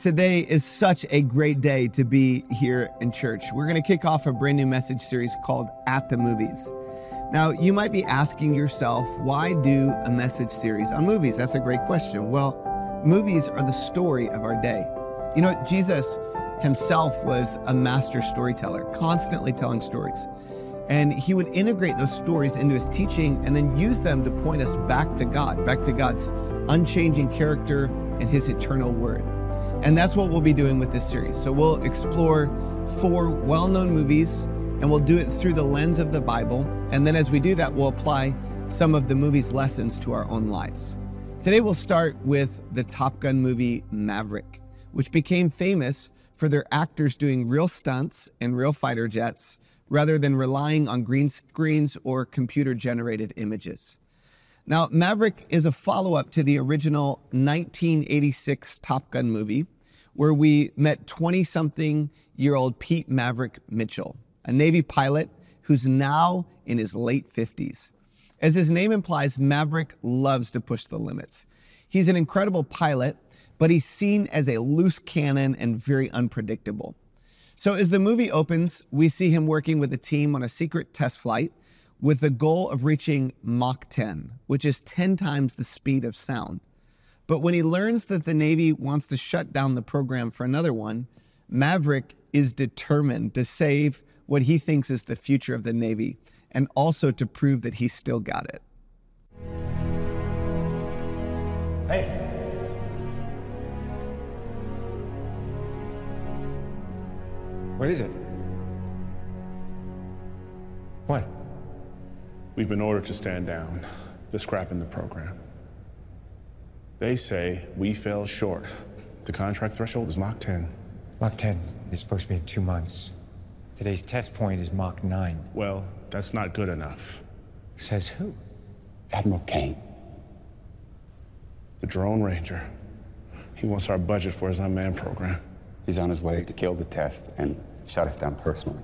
Today is such a great day to be here in church. We're going to kick off a brand new message series called At the Movies. Now, you might be asking yourself, why do a message series on movies? That's a great question. Well, movies are the story of our day. You know, Jesus himself was a master storyteller, constantly telling stories. And he would integrate those stories into his teaching and then use them to point us back to God, back to God's unchanging character and his eternal word. And that's what we'll be doing with this series. So we'll explore four well known movies and we'll do it through the lens of the Bible. And then as we do that, we'll apply some of the movie's lessons to our own lives. Today we'll start with the Top Gun movie Maverick, which became famous for their actors doing real stunts and real fighter jets rather than relying on green screens or computer generated images. Now, Maverick is a follow up to the original 1986 Top Gun movie, where we met 20 something year old Pete Maverick Mitchell, a Navy pilot who's now in his late 50s. As his name implies, Maverick loves to push the limits. He's an incredible pilot, but he's seen as a loose cannon and very unpredictable. So, as the movie opens, we see him working with a team on a secret test flight with the goal of reaching Mach 10, which is 10 times the speed of sound. But when he learns that the Navy wants to shut down the program for another one, Maverick is determined to save what he thinks is the future of the Navy and also to prove that he still got it. Hey. What is it? What? We've been ordered to stand down. They're scrapping the program. They say we fell short. The contract threshold is Mach 10. Mach 10 is supposed to be in two months. Today's test point is Mach 9. Well, that's not good enough. Says who? Admiral Cain. The Drone Ranger. He wants our budget for his unmanned program. He's on his way to kill the test and shut us down personally.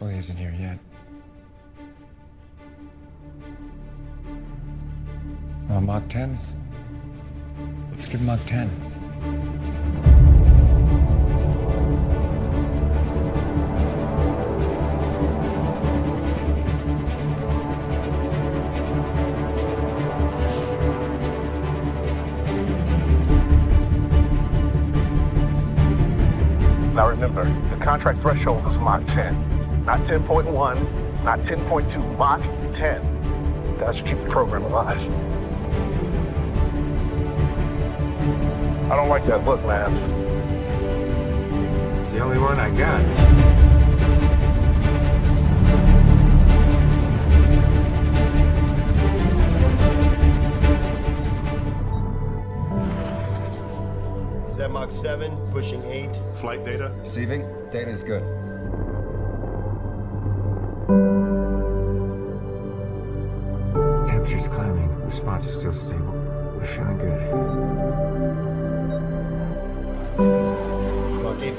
Well, he isn't here yet. Well, Mach 10. Let's give Mach 10. Now remember, the contract threshold is Mach 10, not 10.1, not 10.2, Mach 10. That should keep the program alive. I don't like that look, man. It's the only one I got. Is that Mach 7, pushing 8? Flight data? Receiving? Data is good.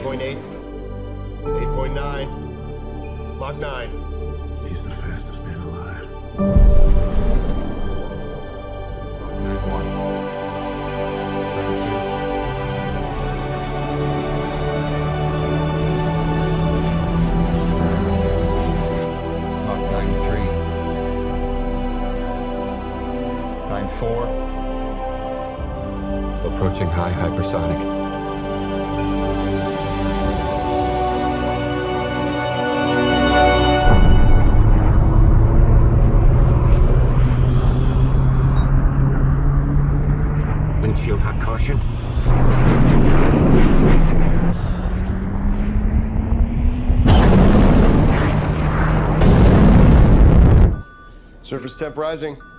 8.8? 8.9? Mach 9? He's the fastest man alive. Mach nine three. Nine four. Approaching high hypersonic. Surface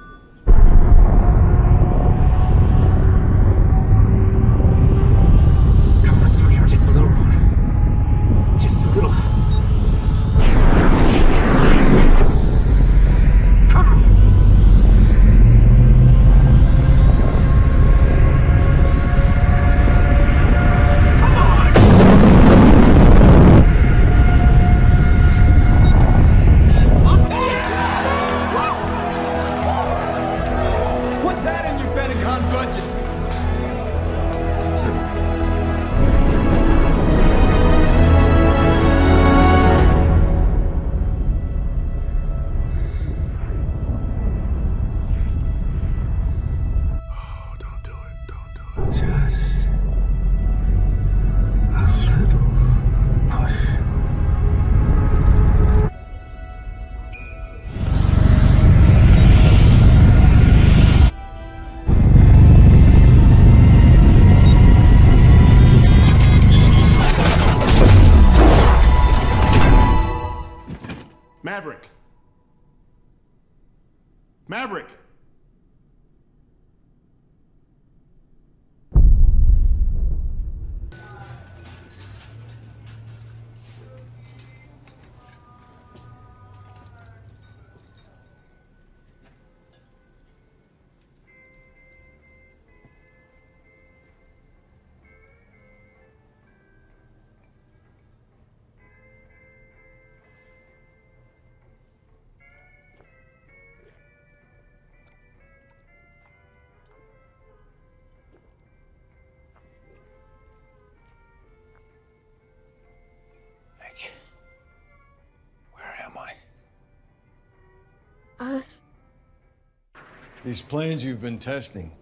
These planes you've been testing,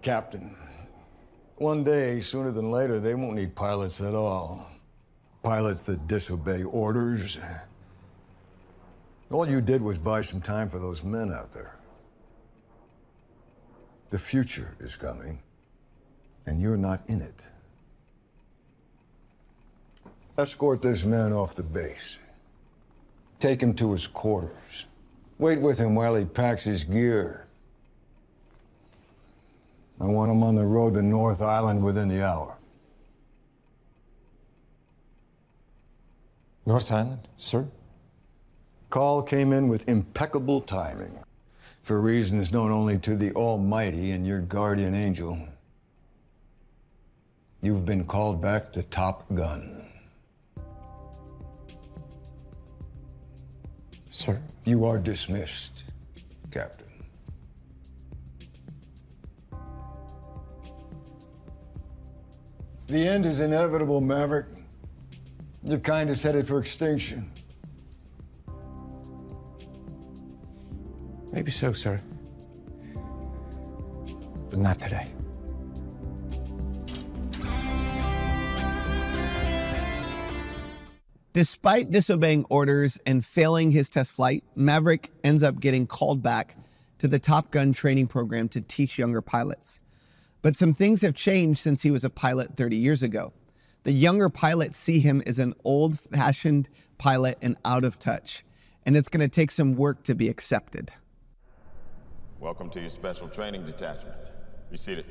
Captain. One day, sooner than later, they won't need pilots at all. Pilots that disobey orders. All you did was buy some time for those men out there. The future is coming, and you're not in it. Escort this man off the base. Take him to his quarters. Wait with him while he packs his gear. I want him on the road to North Island within the hour. North Island, sir? Call came in with impeccable timing. For reasons known only to the Almighty and your guardian angel. You've been called back to Top Gun. Sir? You are dismissed, Captain. The end is inevitable, Maverick. Your kind is headed for extinction. Maybe so, sir. But not today. Despite disobeying orders and failing his test flight, Maverick ends up getting called back to the Top Gun training program to teach younger pilots. But some things have changed since he was a pilot 30 years ago. The younger pilots see him as an old fashioned pilot and out of touch, and it's going to take some work to be accepted. Welcome to your special training detachment. Be seated.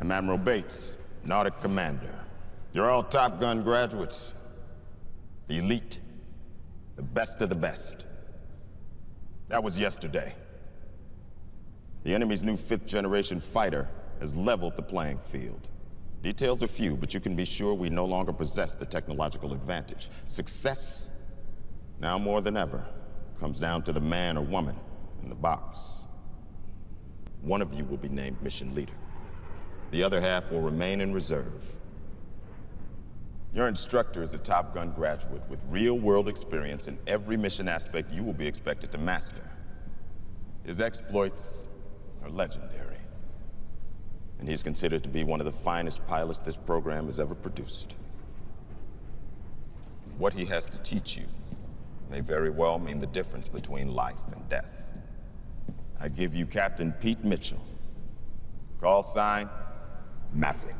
I'm Admiral Bates, NAWDC Commander. You're all Top Gun graduates. The elite. The best of the best. That was yesterday. The enemy's new fifth generation fighter has leveled the playing field. Details are few, but you can be sure we no longer possess the technological advantage. Success, now more than ever, comes down to the man or woman in the box. One of you will be named mission leader. The other half will remain in reserve. Your instructor is a Top Gun graduate with real-world experience in every mission aspect you will be expected to master. His exploits are legendary. And he's considered to be one of the finest pilots this program has ever produced. What he has to teach you may very well mean the difference between life and death. I give you Captain Pete Mitchell. Call sign, Maverick.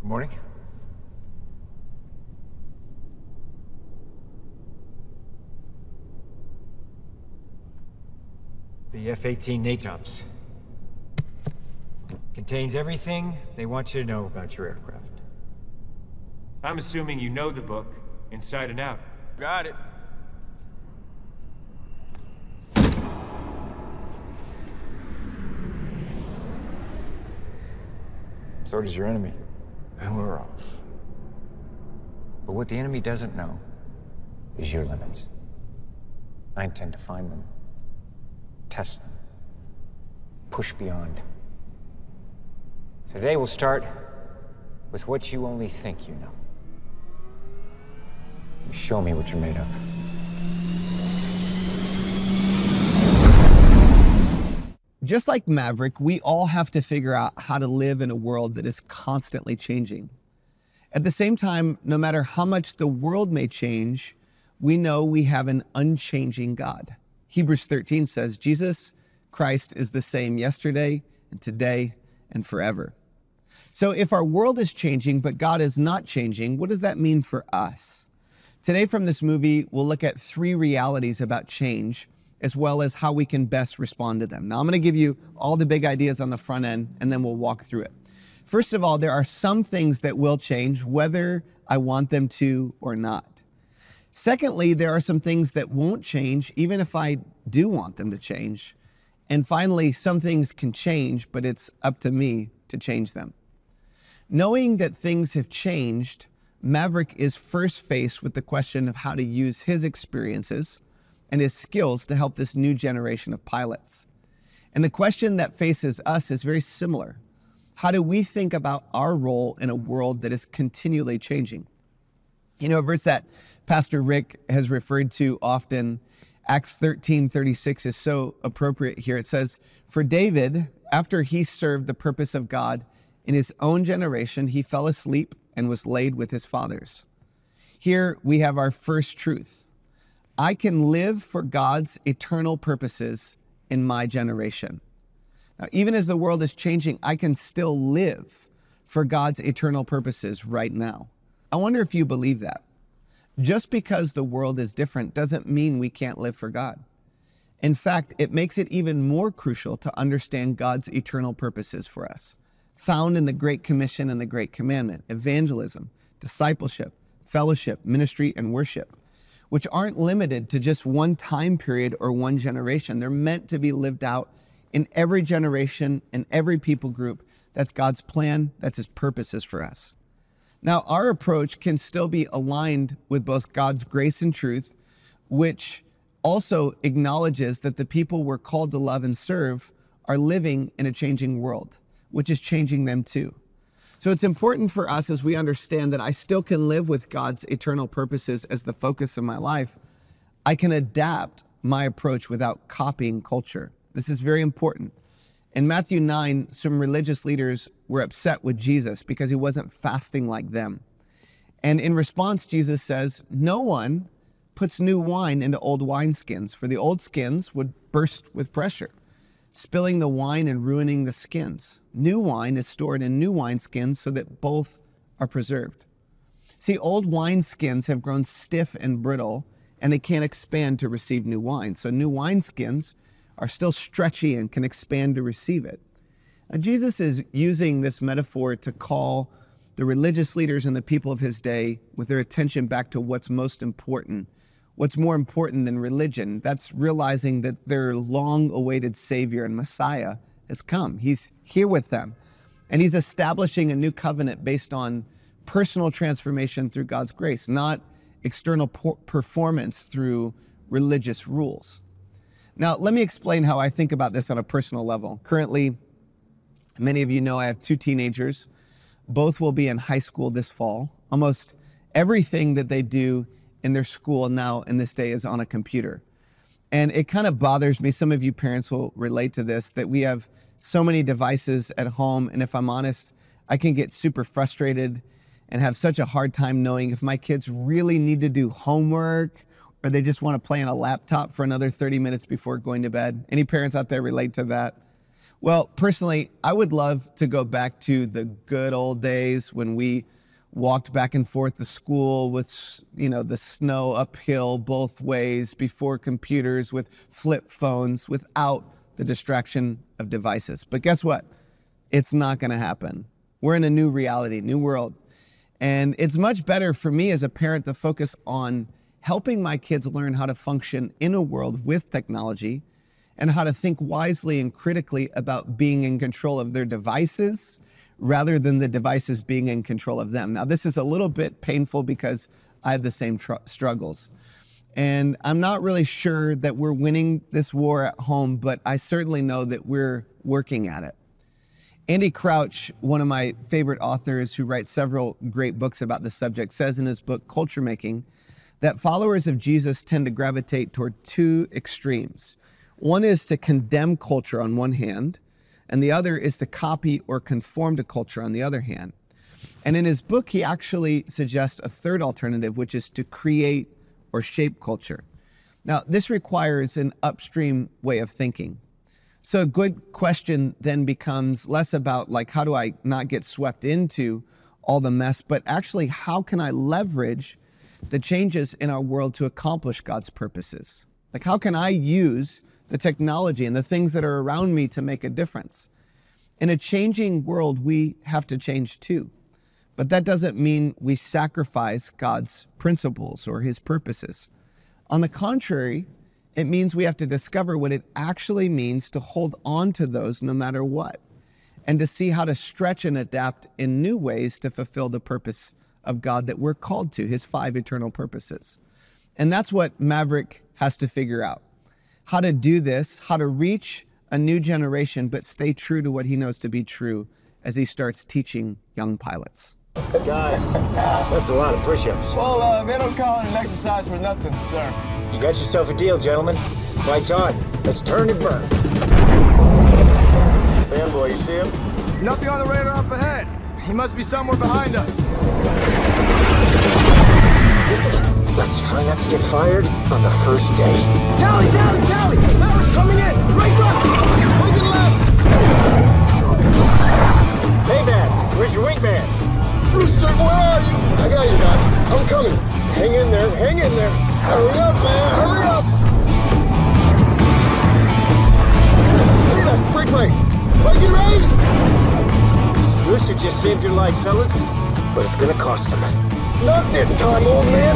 Good morning. The F-18 NATOPS. Contains everything they want you to know about your aircraft. I'm assuming you know the book, inside and out. Got it. So does your enemy. And we're off. But what the enemy doesn't know is your limits. I intend to find them, test them, push beyond. Today we'll start with what you only think you know. You show me what you're made of. Just like Maverick, we all have to figure out how to live in a world that is constantly changing. At the same time, no matter how much the world may change, we know we have an unchanging God. Hebrews 13 says, Jesus Christ is the same yesterday and today and forever. So, if our world is changing, but God is not changing, what does that mean for us? Today, from this movie, we'll look at three realities about change, as well as how we can best respond to them. Now, I'm going to give you all the big ideas on the front end, and then we'll walk through it. First of all, there are some things that will change, whether I want them to or not. Secondly, there are some things that won't change, even if I do want them to change. And finally, some things can change, but it's up to me to change them. Knowing that things have changed, Maverick is first faced with the question of how to use his experiences and his skills to help this new generation of pilots. And the question that faces us is very similar. How do we think about our role in a world that is continually changing? You know, a verse that Pastor Rick has referred to often, Acts 13 36, is so appropriate here. It says, For David, after he served the purpose of God, in his own generation, he fell asleep and was laid with his fathers. Here we have our first truth I can live for God's eternal purposes in my generation. Now, even as the world is changing, I can still live for God's eternal purposes right now. I wonder if you believe that. Just because the world is different doesn't mean we can't live for God. In fact, it makes it even more crucial to understand God's eternal purposes for us found in the Great Commission and the Great Commandment evangelism, discipleship, fellowship, ministry, and worship, which aren't limited to just one time period or one generation. They're meant to be lived out in every generation and every people group. That's God's plan, that's His purposes for us. Now, our approach can still be aligned with both God's grace and truth, which also acknowledges that the people we're called to love and serve are living in a changing world which is changing them too. So it's important for us as we understand that I still can live with God's eternal purposes as the focus of my life. I can adapt my approach without copying culture. This is very important. In Matthew 9, some religious leaders were upset with Jesus because he wasn't fasting like them. And in response, Jesus says, No one puts new wine into old wineskins, for the old skins would burst with pressure spilling the wine and ruining the skins. New wine is stored in new wineskins so that both are preserved. See, old wineskins have grown stiff and brittle, and they can't expand to receive new wine. So, new wineskins are still stretchy and can expand to receive it. Now, Jesus is using this metaphor to call the religious leaders and the people of his day with their attention back to what's most important what's more important than religion. That's realizing that their long awaited Savior and Messiah has come. He's here with them. And He's establishing a new covenant based on personal transformation through God's grace, not external performance through religious rules. Now, let me explain how I think about this on a personal level. Currently, many of you know I have two teenagers. Both will be in high school this fall. Almost everything that they do in their school now in this day is on a computer. And it kind of bothers me. Some of you parents will relate to this that we have so many devices at home. And if I'm honest, I can get super frustrated and have such a hard time knowing if my kids really need to do homework or they just want to play on a laptop for another 30 minutes before going to bed. Any parents out there relate to that? Well, personally, I would love to go back to the good old days when we walked back and forth to school with you know the snow uphill both ways before computers with flip phones without the distraction of devices but guess what it's not going to happen we're in a new reality new world and it's much better for me as a parent to focus on helping my kids learn how to function in a world with technology and how to think wisely and critically about being in control of their devices rather than the devices being in control of them. Now, this is a little bit painful because I have the same tr- struggles. And I'm not really sure that we're winning this war at home, but I certainly know that we're working at it. Andy Crouch, one of my favorite authors who writes several great books about this subject, says in his book, Culture Making, that followers of Jesus tend to gravitate toward two extremes. One is to condemn culture on one hand, and the other is to copy or conform to culture on the other hand. And in his book, he actually suggests a third alternative, which is to create or shape culture. Now, this requires an upstream way of thinking. So a good question then becomes less about like how do I not get swept into all the mess, but actually how can I leverage the changes in our world to accomplish God's purposes? Like how can I use the technology and the things that are around me to make a difference? In a changing world, we have to change too. But that doesn't mean we sacrifice God's principles or his purposes. On the contrary, it means we have to discover what it actually means to hold on to those no matter what, and to see how to stretch and adapt in new ways to fulfill the purpose of God that we're called to, his five eternal purposes. And that's what Maverick has to figure out how to do this, how to reach a new generation, but stay true to what he knows to be true as he starts teaching young pilots. Guys, that's a lot of push-ups. Well, uh, they don't call it an exercise for nothing, sir. You got yourself a deal, gentlemen. Lights on. Let's turn and burn. Fanboy, you see him? Nothing on the radar up ahead. He must be somewhere behind us. Let's try not to get fired on the first day. Tally, tally, tally! Maverick's coming in! Right left! Wicked left! Hey, man, where's your wingman? Rooster, where are you? I got you, Doc. I'm coming. Hang in there, hang in there. Hurry up, man, hurry up! Look at that, brake light. Are you Rooster just saved your life, fellas, but it's gonna cost him. Not this time, old man!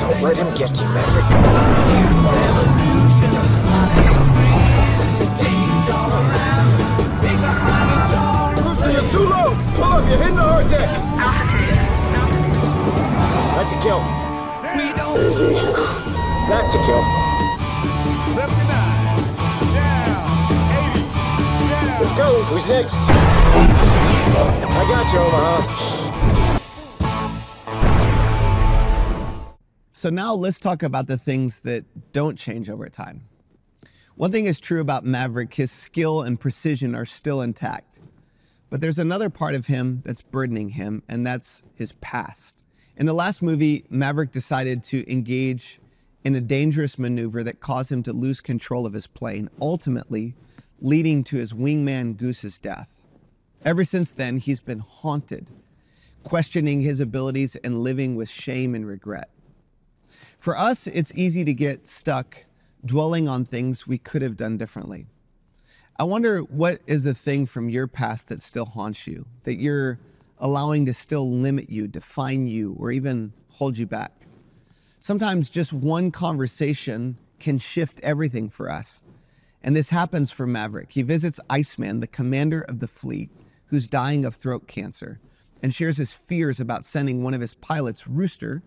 Don't let him get you, Maverick. Rooster, you're too low. Pull up, you're hitting the hard deck. That's a kill. That's a kill. Who's next? I got you, Omaha. So now let's talk about the things that don't change over time. One thing is true about Maverick his skill and precision are still intact. But there's another part of him that's burdening him, and that's his past. In the last movie, Maverick decided to engage in a dangerous maneuver that caused him to lose control of his plane, ultimately leading to his wingman Goose's death. Ever since then, he's been haunted, questioning his abilities and living with shame and regret. For us, it's easy to get stuck dwelling on things we could have done differently. I wonder what is the thing from your past that still haunts you, that you're allowing to still limit you, define you, or even hold you back. Sometimes just one conversation can shift everything for us. And this happens for Maverick. He visits Iceman, the commander of the fleet, who's dying of throat cancer, and shares his fears about sending one of his pilots, Rooster,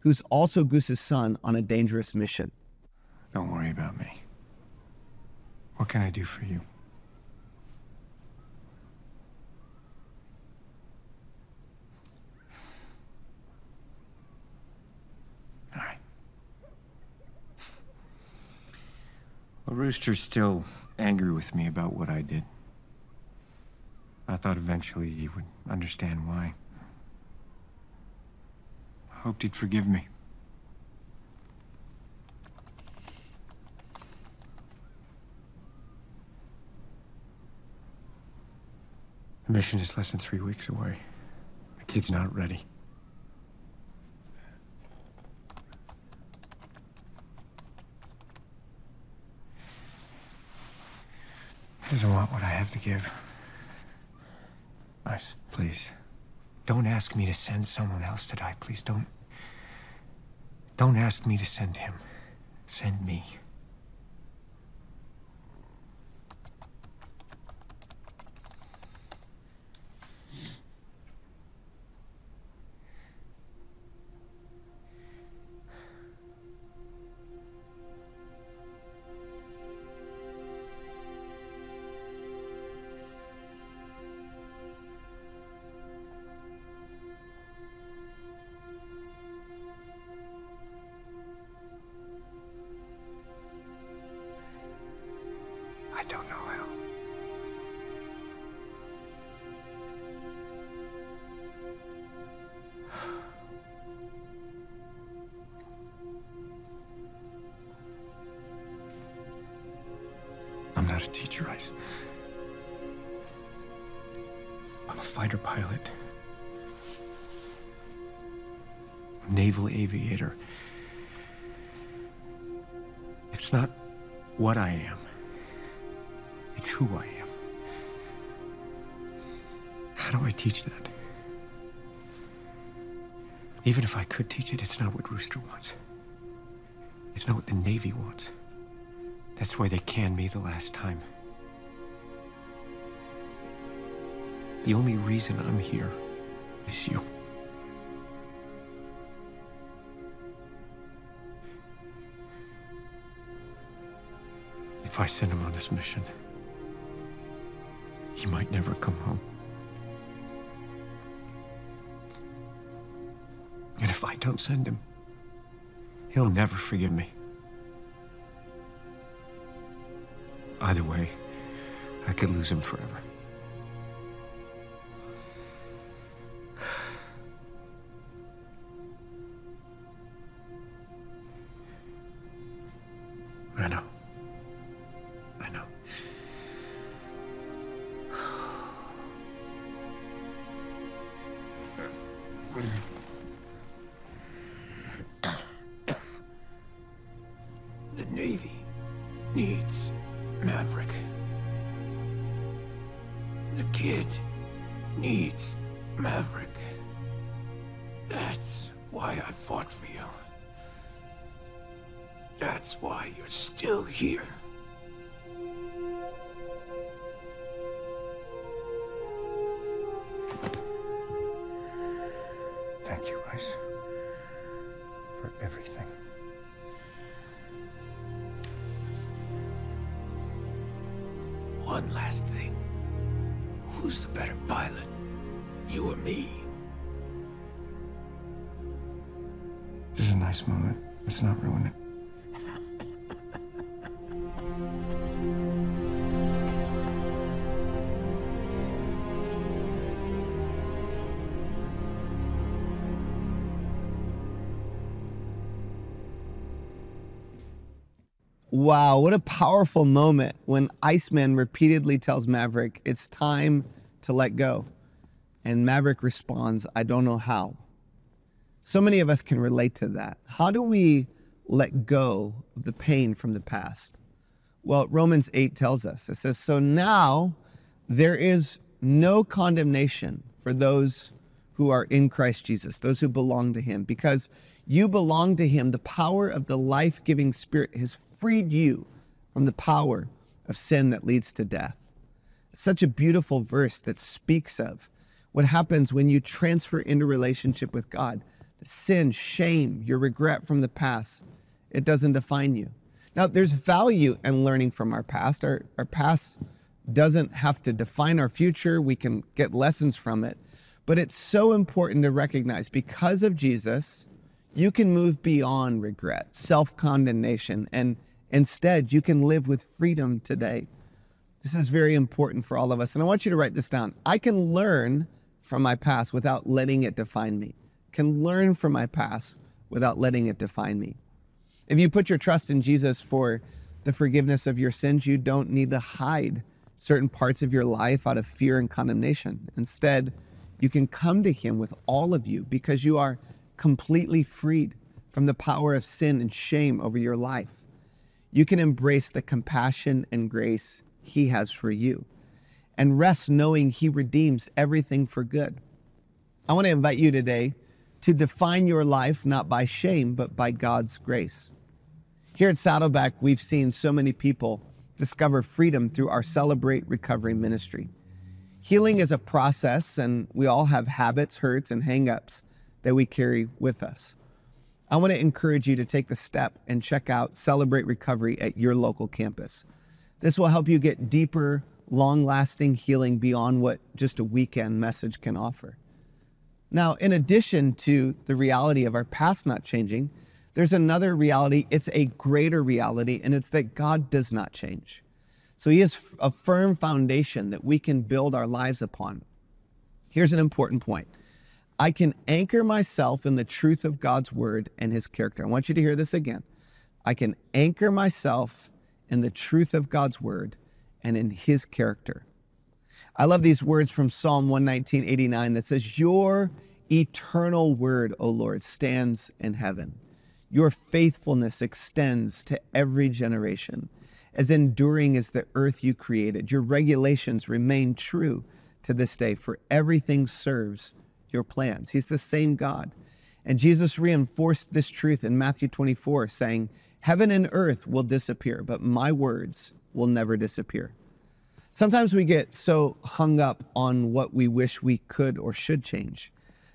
who's also Goose's son, on a dangerous mission. Don't worry about me. What can I do for you? Well, Rooster's still angry with me about what I did. I thought eventually he would understand why. I hoped he'd forgive me. The mission is less than three weeks away. The kid's not ready. Doesn't want what I have to give. Nice. Please. Don't ask me to send someone else to die. Please don't. Don't ask me to send him. Send me. Wants. It's not what the Navy wants. That's why they canned me the last time. The only reason I'm here is you. If I send him on this mission, he might never come home. And if I don't send him, he'll never forgive me. Either way, I could lose him forever. That's why you're still here. Wow, what a powerful moment when Iceman repeatedly tells Maverick, it's time to let go. And Maverick responds, I don't know how. So many of us can relate to that. How do we let go of the pain from the past? Well, Romans 8 tells us it says, So now there is no condemnation for those who are in Christ Jesus, those who belong to Him, because you belong to Him. The power of the life giving Spirit has freed you from the power of sin that leads to death. Such a beautiful verse that speaks of what happens when you transfer into relationship with God. Sin, shame, your regret from the past, it doesn't define you. Now, there's value in learning from our past. Our, our past doesn't have to define our future. We can get lessons from it. But it's so important to recognize because of Jesus, you can move beyond regret, self condemnation, and instead you can live with freedom today. This is very important for all of us. And I want you to write this down. I can learn from my past without letting it define me. Can learn from my past without letting it define me. If you put your trust in Jesus for the forgiveness of your sins, you don't need to hide certain parts of your life out of fear and condemnation. Instead, you can come to Him with all of you because you are completely freed from the power of sin and shame over your life. You can embrace the compassion and grace He has for you and rest knowing He redeems everything for good. I want to invite you today to define your life not by shame, but by God's grace. Here at Saddleback, we've seen so many people discover freedom through our Celebrate Recovery ministry. Healing is a process, and we all have habits, hurts, and hangups that we carry with us. I want to encourage you to take the step and check out Celebrate Recovery at your local campus. This will help you get deeper, long lasting healing beyond what just a weekend message can offer. Now, in addition to the reality of our past not changing, there's another reality. It's a greater reality, and it's that God does not change. So He is a firm foundation that we can build our lives upon. Here's an important point I can anchor myself in the truth of God's word and His character. I want you to hear this again. I can anchor myself in the truth of God's word and in his character. I love these words from Psalm 119.89 that says, Your eternal word, O Lord, stands in heaven. Your faithfulness extends to every generation. As enduring as the earth you created, your regulations remain true to this day, for everything serves your plans. He's the same God. And Jesus reinforced this truth in Matthew 24, saying, Heaven and earth will disappear, but my words will never disappear. Sometimes we get so hung up on what we wish we could or should change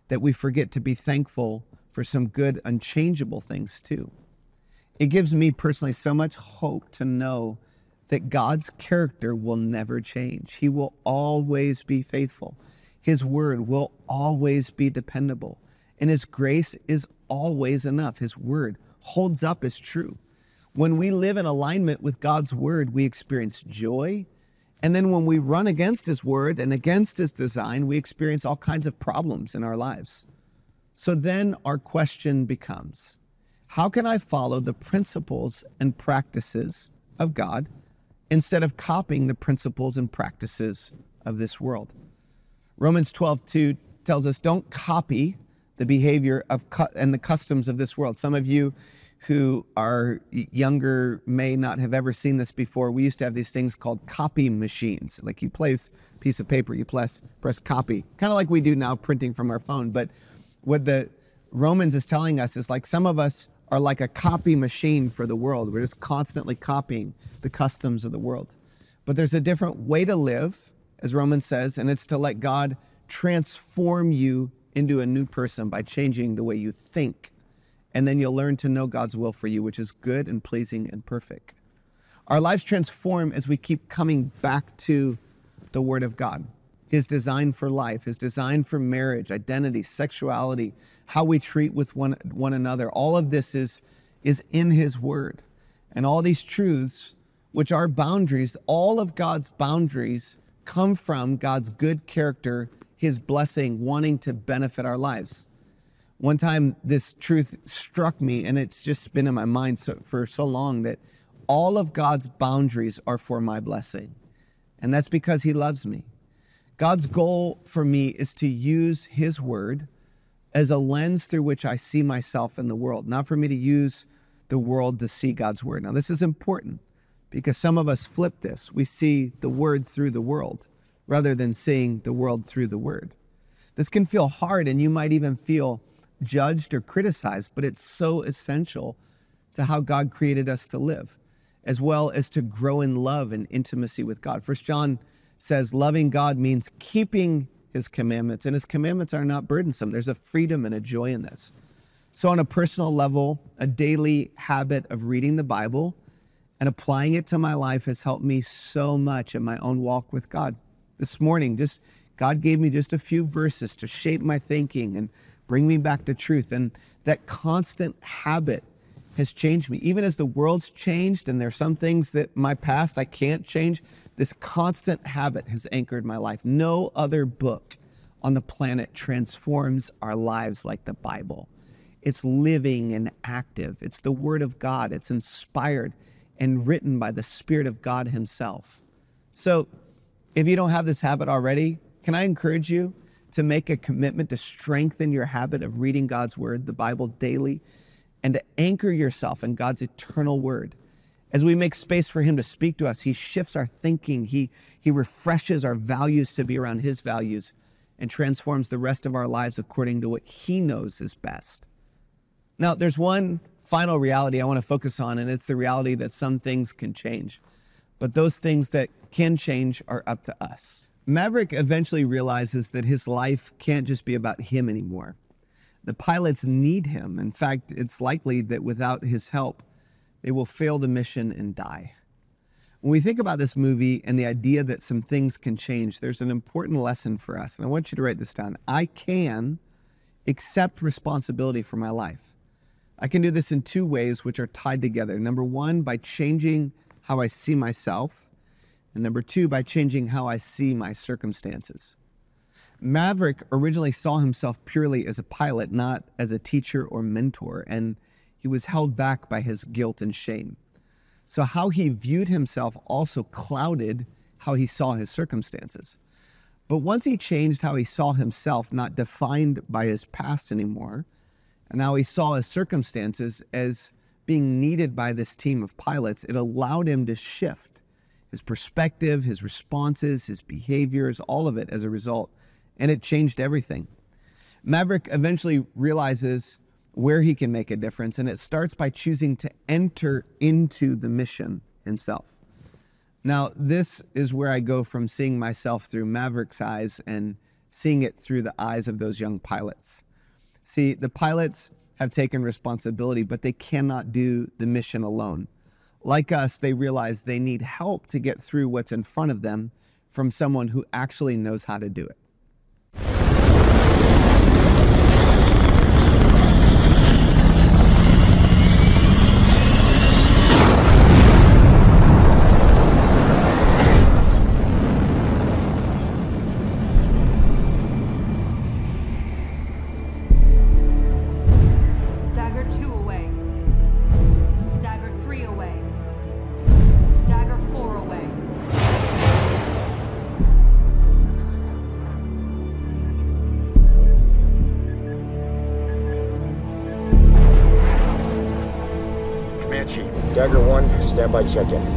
that we forget to be thankful for some good, unchangeable things too. It gives me personally so much hope to know that God's character will never change. He will always be faithful. His word will always be dependable. And His grace is always enough. His word holds up as true. When we live in alignment with God's word, we experience joy. And then when we run against His word and against His design, we experience all kinds of problems in our lives. So then our question becomes how can I follow the principles and practices of God instead of copying the principles and practices of this world? Romans 12, 2 tells us don't copy the behavior of cu- and the customs of this world. Some of you who are younger may not have ever seen this before. We used to have these things called copy machines. Like you place a piece of paper, you press press copy, kind of like we do now printing from our phone. But what the Romans is telling us is like some of us are like a copy machine for the world. We're just constantly copying the customs of the world. But there's a different way to live, as Romans says, and it's to let God transform you into a new person by changing the way you think. And then you'll learn to know God's will for you, which is good and pleasing and perfect. Our lives transform as we keep coming back to the Word of God, His design for life, His design for marriage, identity, sexuality, how we treat with one, one another. All of this is, is in His Word. And all these truths, which are boundaries, all of God's boundaries come from God's good character his blessing, wanting to benefit our lives. One time, this truth struck me, and it's just been in my mind so, for so long that all of God's boundaries are for my blessing. And that's because He loves me. God's goal for me is to use His word as a lens through which I see myself in the world, not for me to use the world to see God's word. Now, this is important because some of us flip this. We see the word through the world rather than seeing the world through the word. This can feel hard and you might even feel judged or criticized, but it's so essential to how God created us to live, as well as to grow in love and intimacy with God. First John says loving God means keeping his commandments, and his commandments are not burdensome. There's a freedom and a joy in this. So, on a personal level, a daily habit of reading the Bible and applying it to my life has helped me so much in my own walk with God this morning. Just God gave me just a few verses to shape my thinking and bring me back to truth. And that constant habit has changed me. Even as the world's changed and there's some things that my past I can't change, this constant habit has anchored my life. No other book on the planet transforms our lives like the Bible. It's living and active. It's the Word of God. It's inspired and written by the Spirit of God Himself. So, if you don't have this habit already, can I encourage you to make a commitment to strengthen your habit of reading God's word, the Bible, daily, and to anchor yourself in God's eternal word? As we make space for Him to speak to us, He shifts our thinking, He, he refreshes our values to be around His values, and transforms the rest of our lives according to what He knows is best. Now, there's one final reality I want to focus on, and it's the reality that some things can change. But those things that can change are up to us. Maverick eventually realizes that his life can't just be about him anymore. The pilots need him. In fact, it's likely that without his help, they will fail the mission and die. When we think about this movie and the idea that some things can change, there's an important lesson for us. And I want you to write this down. I can accept responsibility for my life. I can do this in two ways, which are tied together. Number one, by changing how I see myself. And number two, by changing how I see my circumstances. Maverick originally saw himself purely as a pilot, not as a teacher or mentor, and he was held back by his guilt and shame. So, how he viewed himself also clouded how he saw his circumstances. But once he changed how he saw himself, not defined by his past anymore, and now he saw his circumstances as being needed by this team of pilots, it allowed him to shift his perspective, his responses, his behaviors, all of it as a result. And it changed everything. Maverick eventually realizes where he can make a difference, and it starts by choosing to enter into the mission himself. Now, this is where I go from seeing myself through Maverick's eyes and seeing it through the eyes of those young pilots. See, the pilots have taken responsibility, but they cannot do the mission alone. Like us, they realize they need help to get through what's in front of them from someone who actually knows how to do it. 1, standby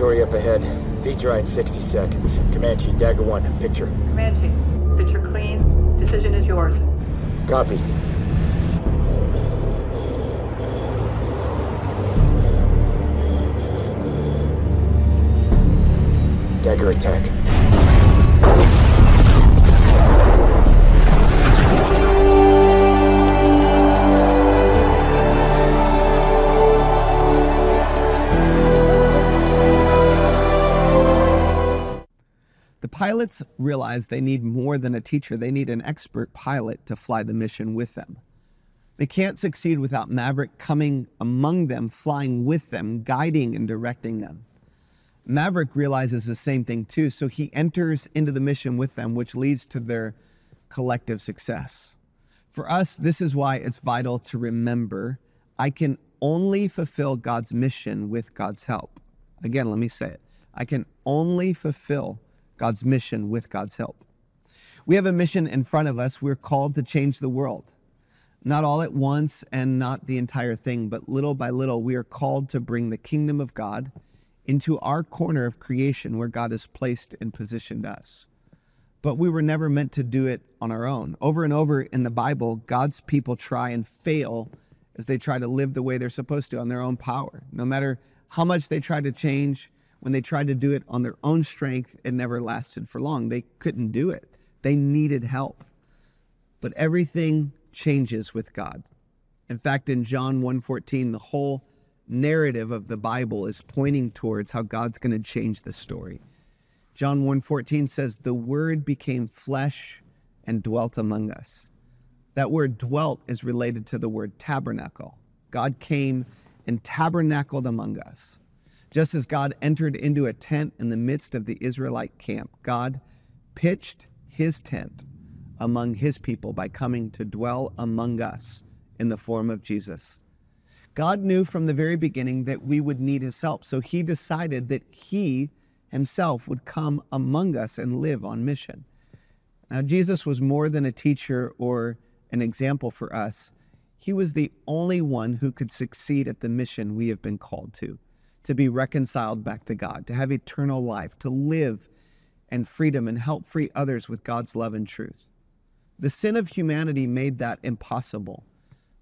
territory up ahead. Feet dry in 60 seconds. Comanche, Dagger 1, picture. Comanche, picture clean. Decision is yours. Copy. Dagger attack. Pilots realize they need more than a teacher, they need an expert pilot to fly the mission with them. They can't succeed without Maverick coming among them, flying with them, guiding and directing them. Maverick realizes the same thing too, so he enters into the mission with them, which leads to their collective success. For us, this is why it's vital to remember I can only fulfill God's mission with God's help. Again, let me say it. I can only fulfill God's mission with God's help. We have a mission in front of us. We're called to change the world. Not all at once and not the entire thing, but little by little, we are called to bring the kingdom of God into our corner of creation where God has placed and positioned us. But we were never meant to do it on our own. Over and over in the Bible, God's people try and fail as they try to live the way they're supposed to on their own power. No matter how much they try to change, when they tried to do it on their own strength, it never lasted for long. They couldn't do it, they needed help. But everything changes with God. In fact, in John 1:14, the whole narrative of the Bible is pointing towards how God's going to change the story. John 1:14 says, "The word became flesh and dwelt among us." That word dwelt is related to the word tabernacle. God came and tabernacled among us. Just as God entered into a tent in the midst of the Israelite camp, God pitched his tent among his people by coming to dwell among us in the form of Jesus. God knew from the very beginning that we would need his help, so he decided that he himself would come among us and live on mission. Now, Jesus was more than a teacher or an example for us. He was the only one who could succeed at the mission we have been called to to be reconciled back to God, to have eternal life, to live and freedom and help free others with God's love and truth. The sin of humanity made that impossible.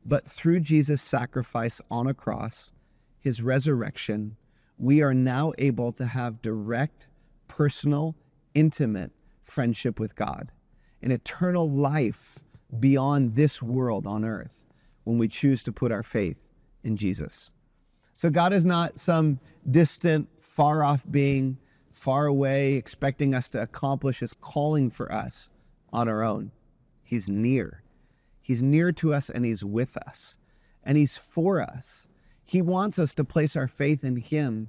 But through Jesus' sacrifice on a cross, his resurrection, we are now able to have direct, personal, intimate friendship with God, an eternal life beyond this world on earth when we choose to put our faith in Jesus. So God is not some distant, far off being, far away, expecting us to accomplish his calling for us on our own. He's near. He's near to us and he's with us and he's for us. He wants us to place our faith in him.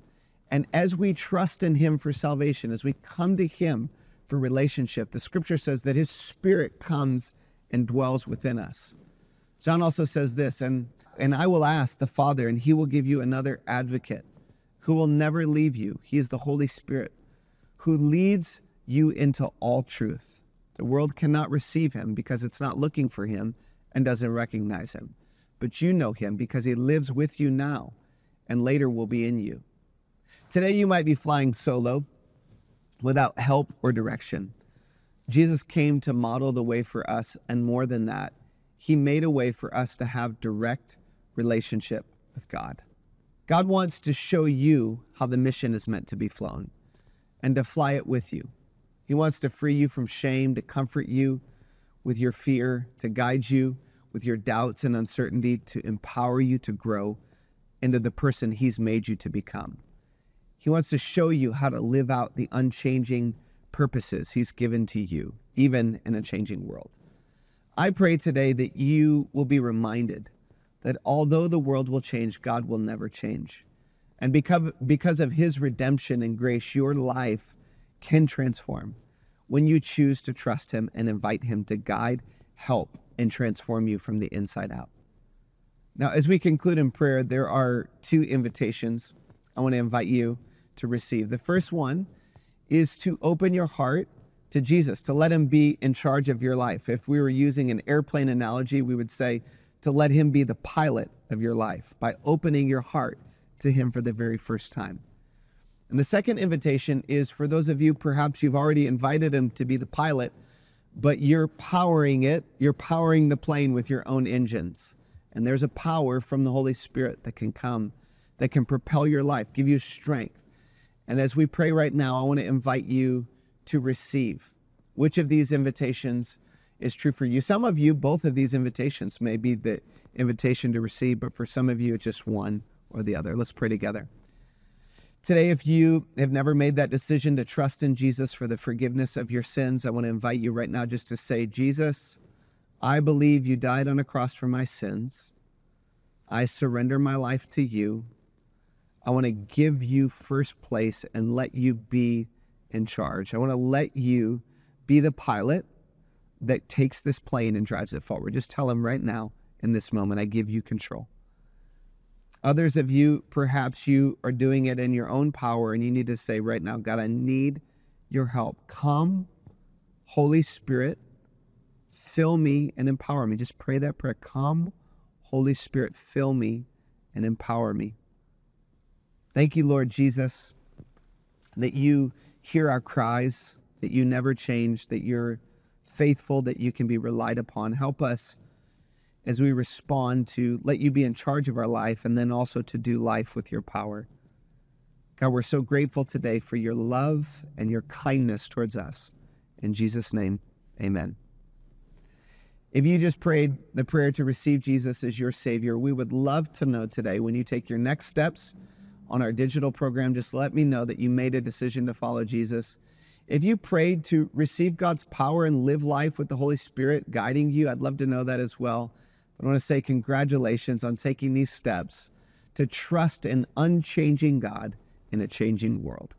And as we trust in him for salvation, as we come to him for relationship, the scripture says that his spirit comes and dwells within us. John also says this, and, and I will ask the Father, and he will give you another advocate who will never leave you. He is the Holy Spirit who leads you into all truth. The world cannot receive him because it's not looking for him and doesn't recognize him. But you know him because he lives with you now and later will be in you. Today you might be flying solo without help or direction. Jesus came to model the way for us, and more than that, he made a way for us to have direct relationship with God. God wants to show you how the mission is meant to be flown and to fly it with you. He wants to free you from shame, to comfort you with your fear, to guide you with your doubts and uncertainty, to empower you to grow into the person He's made you to become. He wants to show you how to live out the unchanging purposes He's given to you, even in a changing world. I pray today that you will be reminded that although the world will change, God will never change. And because, because of His redemption and grace, your life can transform when you choose to trust Him and invite Him to guide, help, and transform you from the inside out. Now, as we conclude in prayer, there are two invitations I want to invite you to receive. The first one is to open your heart to Jesus, to let him be in charge of your life. If we were using an airplane analogy, we would say to let him be the pilot of your life by opening your heart to him for the very first time. And the second invitation is for those of you, perhaps you've already invited him to be the pilot, but you're powering it, you're powering the plane with your own engines. And there's a power from the Holy Spirit that can come, that can propel your life, give you strength. And as we pray right now, I want to invite you to receive. Which of these invitations is true for you? Some of you, both of these invitations may be the invitation to receive, but for some of you, it's just one or the other. Let's pray together. Today, if you have never made that decision to trust in Jesus for the forgiveness of your sins, I want to invite you right now just to say, Jesus, I believe you died on a cross for my sins. I surrender my life to you. I want to give you first place and let you be in charge. I want to let you be the pilot that takes this plane and drives it forward. Just tell him right now, in this moment, I give you control. Others of you, perhaps you are doing it in your own power and you need to say right now, God, I need your help. Come, Holy Spirit, fill me and empower me. Just pray that prayer. Come, Holy Spirit, fill me and empower me. Thank you, Lord Jesus, that you hear our cries, that you never change, that you're faithful, that you can be relied upon. Help us as we respond to let you be in charge of our life and then also to do life with your power. God, we're so grateful today for your love and your kindness towards us. In Jesus' name, amen. If you just prayed the prayer to receive Jesus as your Savior, we would love to know today when you take your next steps on our digital program, just let me know that you made a decision to follow Jesus. If you prayed to receive God's power and live life with the Holy Spirit guiding you, I'd love to know that as well. But I want to say congratulations on taking these steps to trust an unchanging God in a changing world.